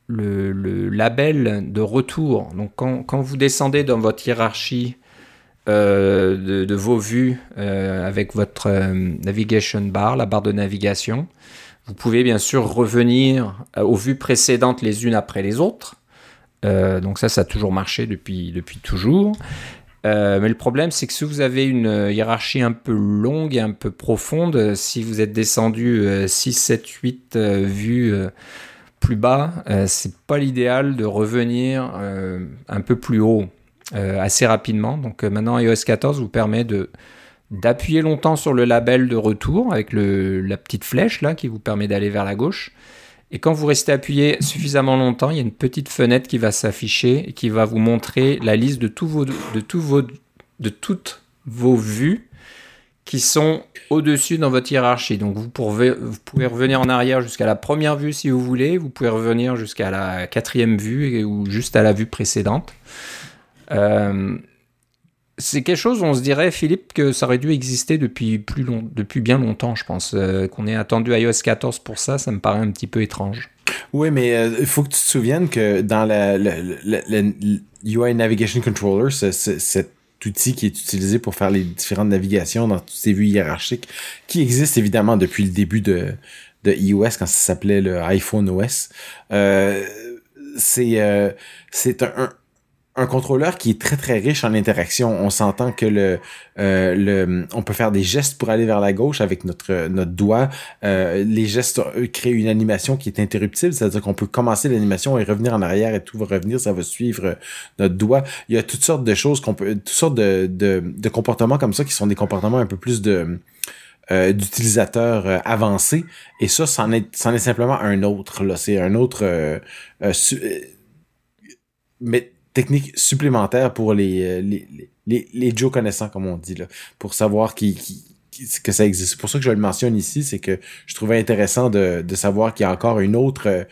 le, label de retour. Donc quand, vous descendez dans votre hiérarchie euh, de, vos vues euh, avec votre navigation bar, la barre de navigation, vous pouvez bien sûr revenir aux vues précédentes les unes après les autres. Euh, donc ça, ça a toujours marché depuis, depuis toujours. Euh, mais le problème, c'est que si vous avez une hiérarchie un peu longue et un peu profonde, si vous êtes descendu 6, 7, 8 vues plus bas, c'est pas l'idéal de revenir un peu plus haut assez rapidement. Donc maintenant, iOS 14 vous permet de d'appuyer longtemps sur le label de retour avec la petite flèche là qui vous permet d'aller vers la gauche et quand vous restez appuyé suffisamment longtemps, il y a une petite fenêtre qui va s'afficher et qui va vous montrer la liste de, vos, de, vos, de toutes vos vues qui sont au-dessus dans votre hiérarchie. Donc vous pouvez, vous pouvez revenir en arrière jusqu'à la première vue si vous voulez, vous pouvez revenir jusqu'à la quatrième vue ou juste à la vue précédente. Euh, c'est quelque chose, on se dirait, Philippe, que ça aurait dû exister depuis, plus long, depuis bien longtemps, je pense. Euh, qu'on ait attendu iOS 14 pour ça, ça me paraît un petit peu étrange. Oui, mais euh, il faut que tu te souviennes que dans le UI Navigation Controller, cet outil qui est utilisé pour faire les différentes navigations dans toutes ces vues hiérarchiques, qui existe évidemment depuis le début de, de iOS, quand ça s'appelait le iPhone OS, euh, c'est un un contrôleur qui est très très riche en interaction. On s'entend que le, euh, le, on peut faire des gestes pour aller vers la gauche avec notre notre doigt. Euh, les gestes créent une animation qui est interruptible, c'est-à-dire qu'on peut commencer l'animation et revenir en arrière et tout va revenir, ça va suivre notre doigt. Il y a toutes sortes de choses qu'on peut, toutes sortes de, de, de comportements comme ça qui sont des comportements un peu plus de euh, d'utilisateurs euh, avancés et ça c'en est c'en est simplement un autre là c'est un autre euh, mais technique supplémentaire pour les, euh, les, les, les Joe connaissants, comme on dit, là, pour savoir qui, qui, que ça existe. C'est pour ça que je le mentionne ici, c'est que je trouvais intéressant de, de savoir qu'il y a encore une autre, euh,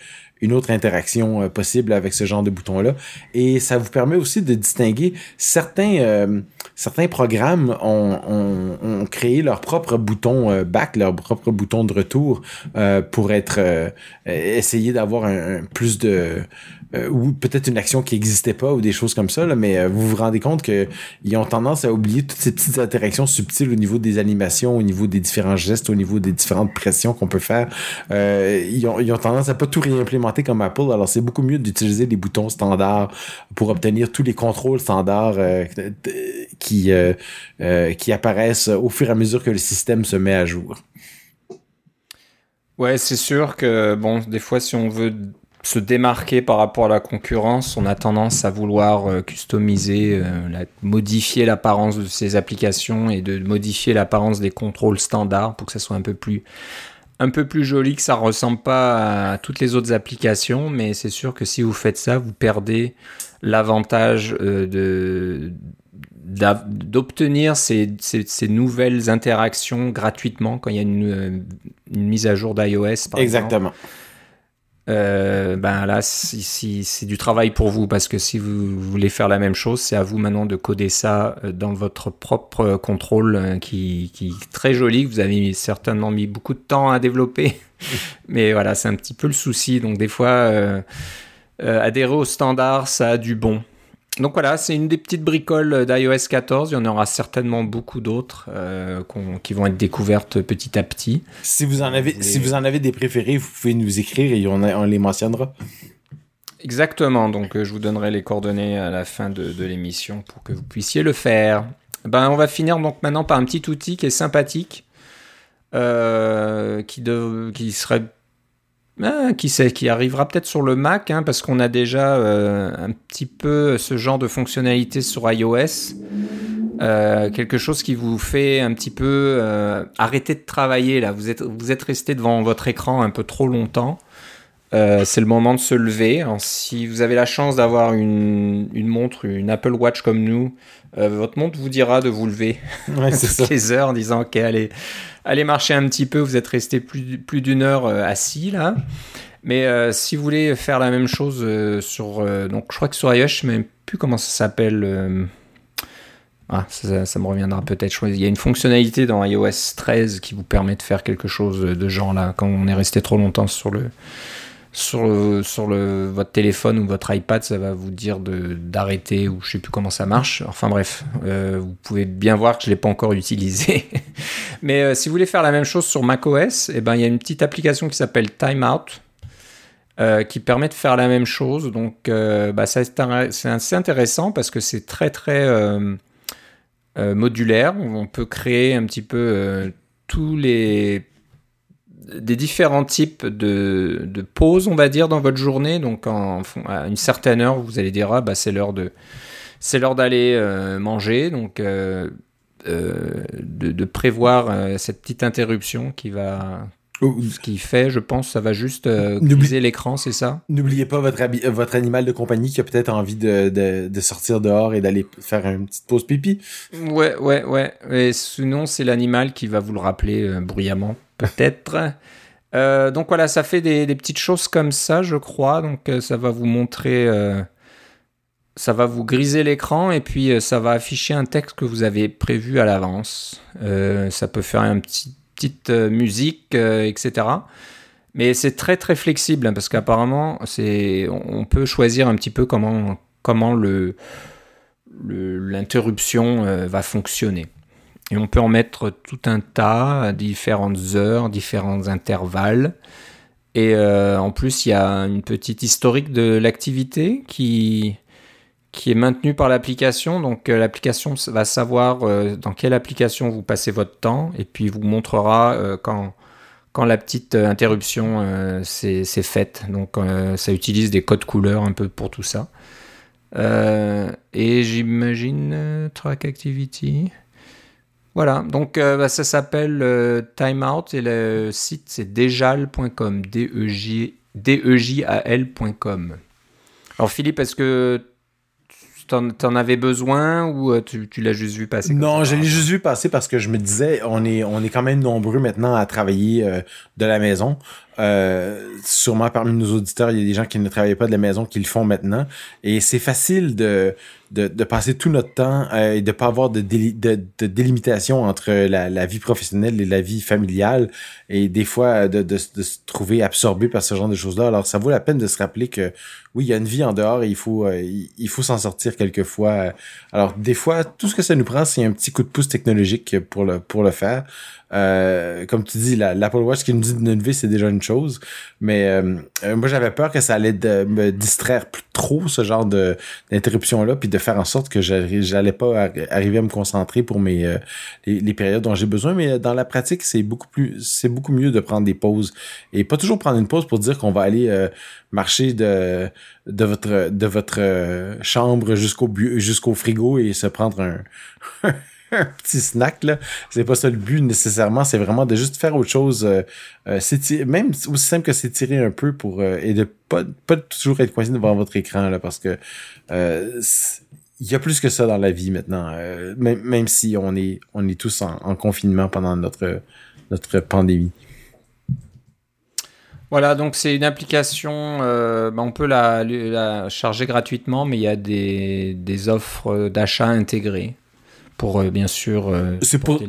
une autre interaction euh, possible avec ce genre de bouton-là. Et ça vous permet aussi de distinguer certains, certains programmes ont, ont, créé leur propre bouton back, leur propre bouton de retour pour être essayer d'avoir un, plus de euh, ou peut-être une action qui n'existait pas ou des choses comme ça, là, mais euh, vous vous rendez compte que ils ont tendance à oublier toutes ces petites interactions subtiles au niveau des animations, au niveau des différents gestes, au niveau des différentes pressions qu'on peut faire. Euh, ils, ont, ils, ont, tendance à pas tout réimplémenter comme Apple, alors c'est beaucoup mieux d'utiliser des boutons standards pour obtenir tous les contrôles standards qui, qui apparaissent au fur et à mesure que le système se met à jour. Ouais, c'est sûr que bon, des fois, si on veut se démarquer par rapport à la concurrence, on a tendance à vouloir euh, customiser, euh, modifier l'apparence de ces applications et de modifier l'apparence des contrôles standards pour que ça soit un peu plus un peu plus joli, que ça ressemble pas à toutes les autres applications, mais c'est sûr que si vous faites ça, vous perdez l'avantage euh, de d'obtenir ces, nouvelles interactions gratuitement quand il y a une, une mise à jour d'iOS. Exactement. Euh, ben là, si, si, c'est du travail pour vous parce que si vous voulez faire la même chose, c'est à vous maintenant de coder ça euh, dans votre propre contrôle euh, qui, qui est très joli. Vous avez certainement mis beaucoup de temps à développer, mais voilà, c'est un petit peu le souci. Donc des fois, euh, adhérer au standard, ça a du bon. Donc voilà, c'est une des petites bricoles d'iOS 14. Il y en aura certainement beaucoup d'autres euh, qui vont être découvertes petit à petit. Si vous en avez, si vous en avez des préférés, vous pouvez nous écrire et on, on les mentionnera. Exactement. Donc euh, je vous donnerai les coordonnées à la fin de, de l'émission pour que vous puissiez le faire. Ben on va finir donc maintenant par un petit outil qui est sympathique, euh, qui, de, qui serait ah, qui sait, qui arrivera peut-être sur le Mac, hein, parce qu'on a déjà euh, un petit peu ce genre de fonctionnalité sur iOS. Euh, quelque chose qui vous fait un petit peu euh, arrêter de travailler là. Vous êtes, vous êtes resté devant votre écran un peu trop longtemps. Euh, c'est le moment de se lever. Alors, si vous avez la chance d'avoir une, une, montre, une Apple Watch comme nous, euh, votre montre vous dira de vous lever ouais, toutes les heures en disant ok allez, allez marcher un petit peu. Vous êtes resté plus, plus d'une heure euh, assis là. Mais si vous voulez faire la même chose sur donc je crois que sur iOS, je sais même plus comment ça s'appelle. Ah, ça, ça, me reviendra peut-être. Il y a une fonctionnalité dans iOS 13 qui vous permet de faire quelque chose de genre là quand on est resté trop longtemps sur le sur, le, sur votre téléphone ou votre iPad, ça va vous dire d'arrêter ou je sais plus comment ça marche. Enfin bref, euh, vous pouvez bien voir que je l'ai pas encore utilisé. Mais euh, si vous voulez faire la même chose sur macOS, eh ben il y a une petite application qui s'appelle Timeout. Euh, qui permet de faire la même chose. Donc, bah, c'est assez intéressant parce que c'est très très modulaire. On peut créer un petit peu tous les des différents types de, de, pauses, on va dire, dans votre journée. Donc, en, à une certaine heure, vous allez dire, ah, bah, c'est l'heure de, c'est l'heure d'aller euh, manger. Donc, euh, euh, de, de, prévoir cette petite interruption qui va, ce qui fait, je pense, ça va juste euh, briser l'écran, c'est ça? N'oubliez pas votre, votre animal de compagnie qui a peut-être envie de, de, de, sortir dehors et d'aller faire une petite pause pipi. Ouais, ouais, ouais. Et sinon, c'est l'animal qui va vous le rappeler euh, bruyamment, peut-être. euh, donc voilà, ça fait des, petites choses comme ça, je crois. Donc euh, ça va vous montrer, euh, ça va vous griser l'écran et puis ça va afficher un texte que vous avez prévu à l'avance. ça peut faire un petit petite musique, etc. Mais c'est très très flexible hein, parce qu'apparemment on peut choisir un petit peu comment comment le l'interruption va fonctionner. Et on peut en mettre tout un tas à différentes heures, différents intervalles. Et euh, en plus, il y a une petite historique de l'activité qui, qui est maintenu par l'application. Donc euh, l'application va savoir euh, dans quelle application vous passez votre temps et puis vous montrera quand, quand la petite interruption s'est faite. Donc ça utilise des codes couleurs un peu pour tout ça. et j'imagine Track Activity. Voilà, donc bah, ça s'appelle Timeout et le site c'est dejal.com, D-E-J-A-L.com. Alors Philippe, est-ce que T'en, avais besoin ou euh, tu, tu l'as juste vu passer Non, je l'ai juste vu passer parce que je me disais, on est, on est quand même nombreux maintenant à travailler euh, de la maison. Euh, sûrement parmi nos auditeurs, il y a des gens qui ne travaillent pas de la maison qui le font maintenant. Et c'est facile de, de, de, passer tout notre temps euh, et de pas avoir de, de, de, délimitation entre la, la, vie professionnelle et la vie familiale. Et des fois, de, de, de se trouver absorbé par ce genre de choses-là. Alors, ça vaut la peine de se rappeler que oui, il y a une vie en dehors et il faut, euh, il faut s'en sortir quelquefois. Alors, des fois, tout ce que ça nous prend, c'est un petit coup de pouce technologique pour le, pour le faire. Euh, comme tu dis, l'Apple Watch qui nous dit lever, c'est déjà une chose. Mais euh, moi, j'avais peur que ça allait me distraire plus trop, ce genre d'interruption-là, puis de faire en sorte que j'allais pas arriver à me concentrer pour mes les, périodes dont j'ai besoin. Mais dans la pratique, c'est beaucoup plus c'est beaucoup mieux de prendre des pauses. Et pas toujours prendre une pause pour dire qu'on va aller marcher de, de votre, de votre chambre jusqu'au jusqu'au frigo et se prendre un, un petit snack là. C'est pas ça le but nécessairement, c'est vraiment de juste faire autre chose, euh, euh même aussi simple que s'étirer un peu pour euh, et de pas pas toujours être coincé devant votre écran là parce que il y a plus que ça dans la vie maintenant, même, même si on est on est tous en, en confinement pendant notre notre pandémie. Voilà, donc c'est une application, bah, on peut la, la, charger gratuitement, mais il y a des, des offres d'achat intégrées pour euh, bien sûr euh, c'est pour,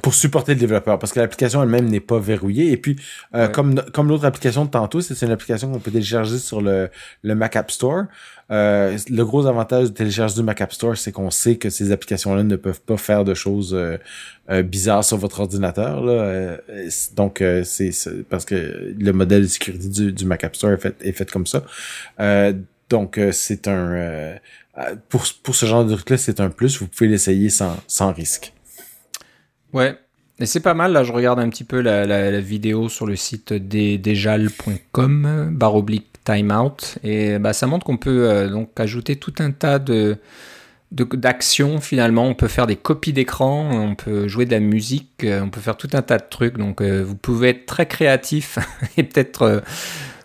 pour supporter le développeur parce que l'application elle-même n'est pas verrouillée. Et puis euh, comme comme l'autre application de tantôt c'est une application qu'on peut télécharger sur le, le Mac App Store. Le gros avantage de télécharger du Mac App Store c'est qu'on sait que ces applications là ne peuvent pas faire de choses bizarres sur votre ordinateur là. Donc c'est parce que le modèle de sécurité du, du Mac App Store est fait est fait comme ça. Donc c'est un euh, pour, pour ce genre de truc-là, c'est un plus. Vous pouvez l'essayer sans, sans risque. Ouais. Et c'est pas mal, là, je regarde un petit peu la, vidéo sur le site dejal.com, barre oblique timeout, et bah, ça montre qu'on peut euh, donc ajouter tout un tas de d'actions finalement, on peut faire des copies d'écran, on peut jouer de la musique, euh, on peut faire tout un tas de trucs, donc vous pouvez être très créatif et peut-être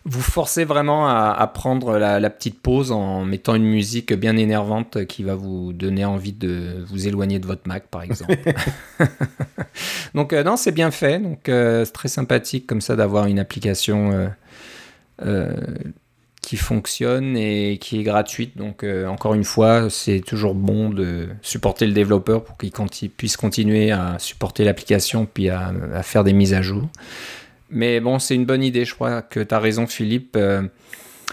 vous forcez vraiment à, prendre la, petite pause en mettant une musique bien énervante qui va vous donner envie de vous éloigner de votre Mac, par exemple. donc euh, non, c'est bien fait. Donc euh, c'est très sympathique comme ça d'avoir une application euh, qui fonctionne et qui est gratuite. Donc encore une fois, c'est toujours bon de supporter le développeur pour qu'il puisse continuer à supporter l'application puis à, à faire des mises à jour. Mais bon, c'est une bonne idée, je crois que tu as raison, Philippe. Euh,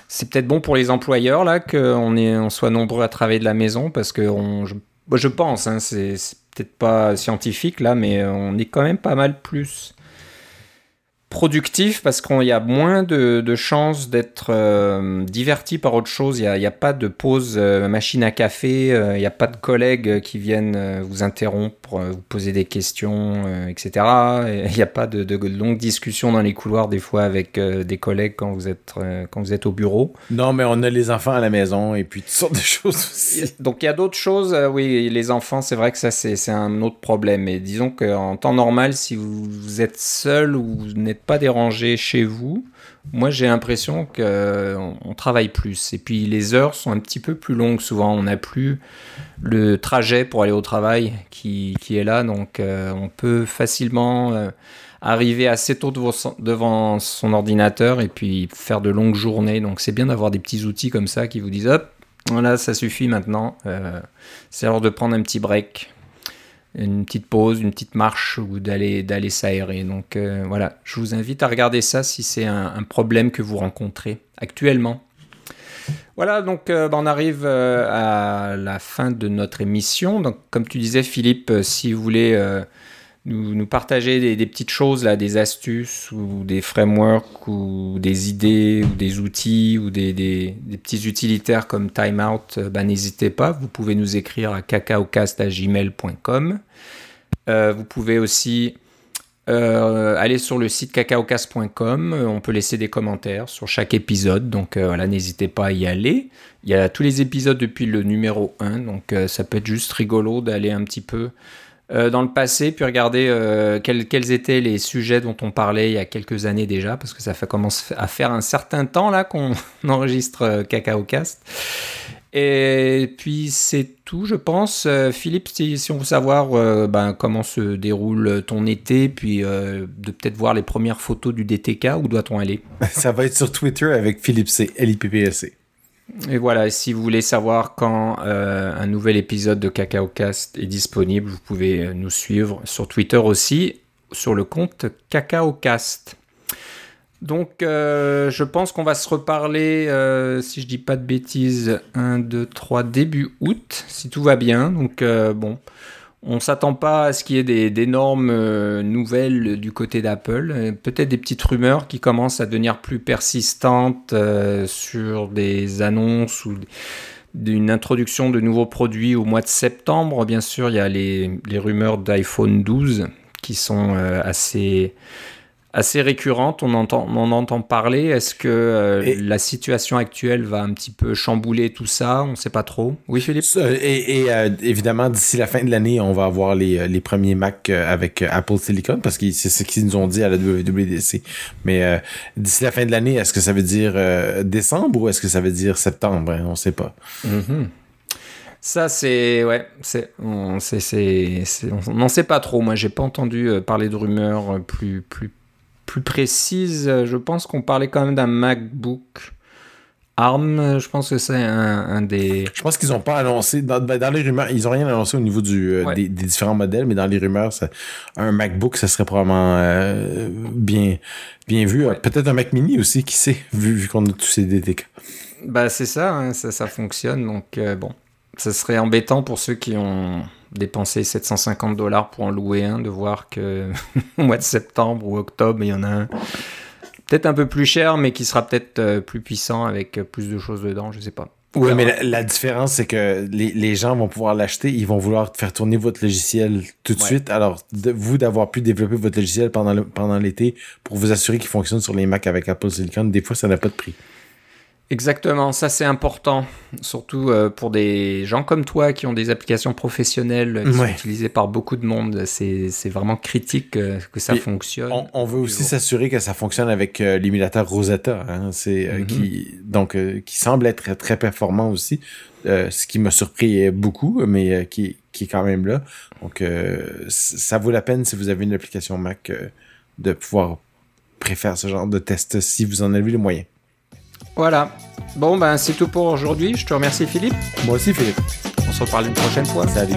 c'est peut-être bon pour les employeurs, là, qu'on on soit nombreux à travailler de la maison, parce que on, je, je pense, hein, c'est peut-être pas scientifique, là, mais on est quand même pas mal plus productif parce qu'il y a moins de, chances d'être euh, diverti par autre chose. Il n'y a, pas de pause euh, machine à café, euh, il n'y a pas de collègues qui viennent vous interrompre, vous poser des questions, etc. Il n'y a pas de, de, longues discussions dans les couloirs des fois avec des collègues quand vous, êtes, quand vous êtes au bureau. Non, mais on a les enfants à la maison et puis toutes sortes de choses aussi. Donc il y a d'autres choses, oui, les enfants, c'est vrai que ça c'est un autre problème. Mais disons qu'en temps normal, si vous, vous êtes seul ou vous n'êtes pas dérangé chez vous, moi j'ai l'impression qu'on on travaille plus. Et puis les heures sont un petit peu plus longues souvent. On n'a plus le trajet pour aller au travail qui, est là. Donc euh, on peut facilement euh, arriver assez tôt devant son ordinateur et puis faire de longues journées. Donc c'est bien d'avoir des petits outils comme ça qui vous disent hop, voilà, ça suffit maintenant. Euh, c'est l'heure de prendre un petit break une petite pause, une petite marche ou d'aller d'aller s'aérer. Donc euh, voilà, je vous invite à regarder ça si c'est un, problème que vous rencontrez actuellement. Voilà, donc euh, ben, on arrive euh, à la fin de notre émission. Donc comme tu disais Philippe, si vous voulez nous, partager des, petites choses, là, des astuces ou des frameworks ou des idées ou des outils ou des, petits utilitaires comme Timeout, ben, n'hésitez pas. Vous pouvez nous écrire à cacaocast.gmail.com. Euh, vous pouvez aussi euh, aller sur le site cacaocast.com. On peut laisser des commentaires sur chaque épisode. Donc euh, voilà, n'hésitez pas à y aller. Il y a tous les épisodes depuis le numéro 1. Donc ça peut être juste rigolo d'aller un petit peu euh, dans le passé, puis regarder euh, quels, étaient les sujets dont on parlait il y a quelques années déjà, parce que ça fait, commence à faire un certain temps là qu'on enregistre euh, Cacao Cast. Et puis c'est tout, je pense. Philippe, si, on veut savoir ben, comment se déroule ton été, puis de peut-être voir les premières photos du DTK, où doit-on aller? Ça va être sur Twitter avec Philippe C, L-I-P-P-S-C. Et voilà, si vous voulez savoir quand euh, un nouvel épisode de CacaoCast est disponible, vous pouvez euh, nous suivre sur Twitter aussi, sur le compte CacaoCast. Donc, euh, je pense qu'on va se reparler, si je dis pas de bêtises, 1, 2, 3, début août, si tout va bien. Donc, bon, On s'attend pas à ce qu'il y ait d'énormes euh, nouvelles du côté d'Apple. Euh, peut-être des petites rumeurs qui commencent à devenir plus persistantes euh, sur des annonces ou d'une introduction de nouveaux produits au mois de septembre. Bien sûr, il y a les rumeurs d'iPhone 12 qui sont assez assez récurrente, on, entend, on entend parler. Est-ce que euh, la situation actuelle va un petit peu chambouler tout ça? On ne sait pas trop. Oui, Philippe? Et, euh, évidemment, d'ici la fin de l'année, on va avoir les, euh, premiers Mac avec Apple Silicon, parce que c'est ce qu'ils nous ont dit à la WWDC. Mais d'ici la fin de l'année, est-ce que ça veut dire décembre ou est-ce que ça veut dire septembre? On ne sait pas. Mm-hmm. Ça, c'est. Ouais, c'est. On n'en sait pas trop. Moi, j'ai pas entendu parler de rumeurs plus, plus plus précise, je pense qu'on parlait quand même d'un MacBook ARM. Je pense que c'est un, des. Je pense qu'ils n'ont pas annoncé. Dans, ben, les rumeurs, ils n'ont rien annoncé au niveau du, euh, des, différents modèles, mais dans les rumeurs, un MacBook, ça serait probablement euh, bien, bien vu. Peut-être un Mac Mini aussi, qui sait, vu, qu'on a tous ces DTK. Bah, c'est ça, hein, ça, ça, fonctionne. Donc, euh, bon, ça serait embêtant pour ceux qui ont dépenser 750 dollars pour en louer un, de voir que au mois de septembre ou octobre, il y en a un peut-être un peu plus cher, mais qui sera peut-être euh, plus puissant avec euh, plus de choses dedans, je sais pas. Oui, mais la, différence, c'est que les, gens vont pouvoir l'acheter, ils vont vouloir faire tourner votre logiciel tout de suite. Alors, vous d'avoir pu développer votre logiciel pendant, pendant l'été pour vous assurer qu'il fonctionne sur les Mac avec Apple Silicon, des fois, ça n'a pas de prix. Exactement, ça c'est important, surtout euh, pour des gens comme toi qui ont des applications professionnelles qui sont utilisées par beaucoup de monde. C'est vraiment critique euh, que ça fonctionne. On, veut aussi s'assurer que ça fonctionne avec euh, l'émulateur Rosetta, hein, c'est mm-hmm. qui donc qui semble être très performant aussi, ce qui m'a surpris beaucoup, mais qui, qui est quand même là. Donc ça vaut la peine si vous avez une application Mac de pouvoir préférer ce genre de test si vous en avez les moyens. Voilà. Bon, ben c'est tout pour aujourd'hui. Je te remercie Philippe. Moi aussi Philippe. On se reparle une prochaine fois. Salut.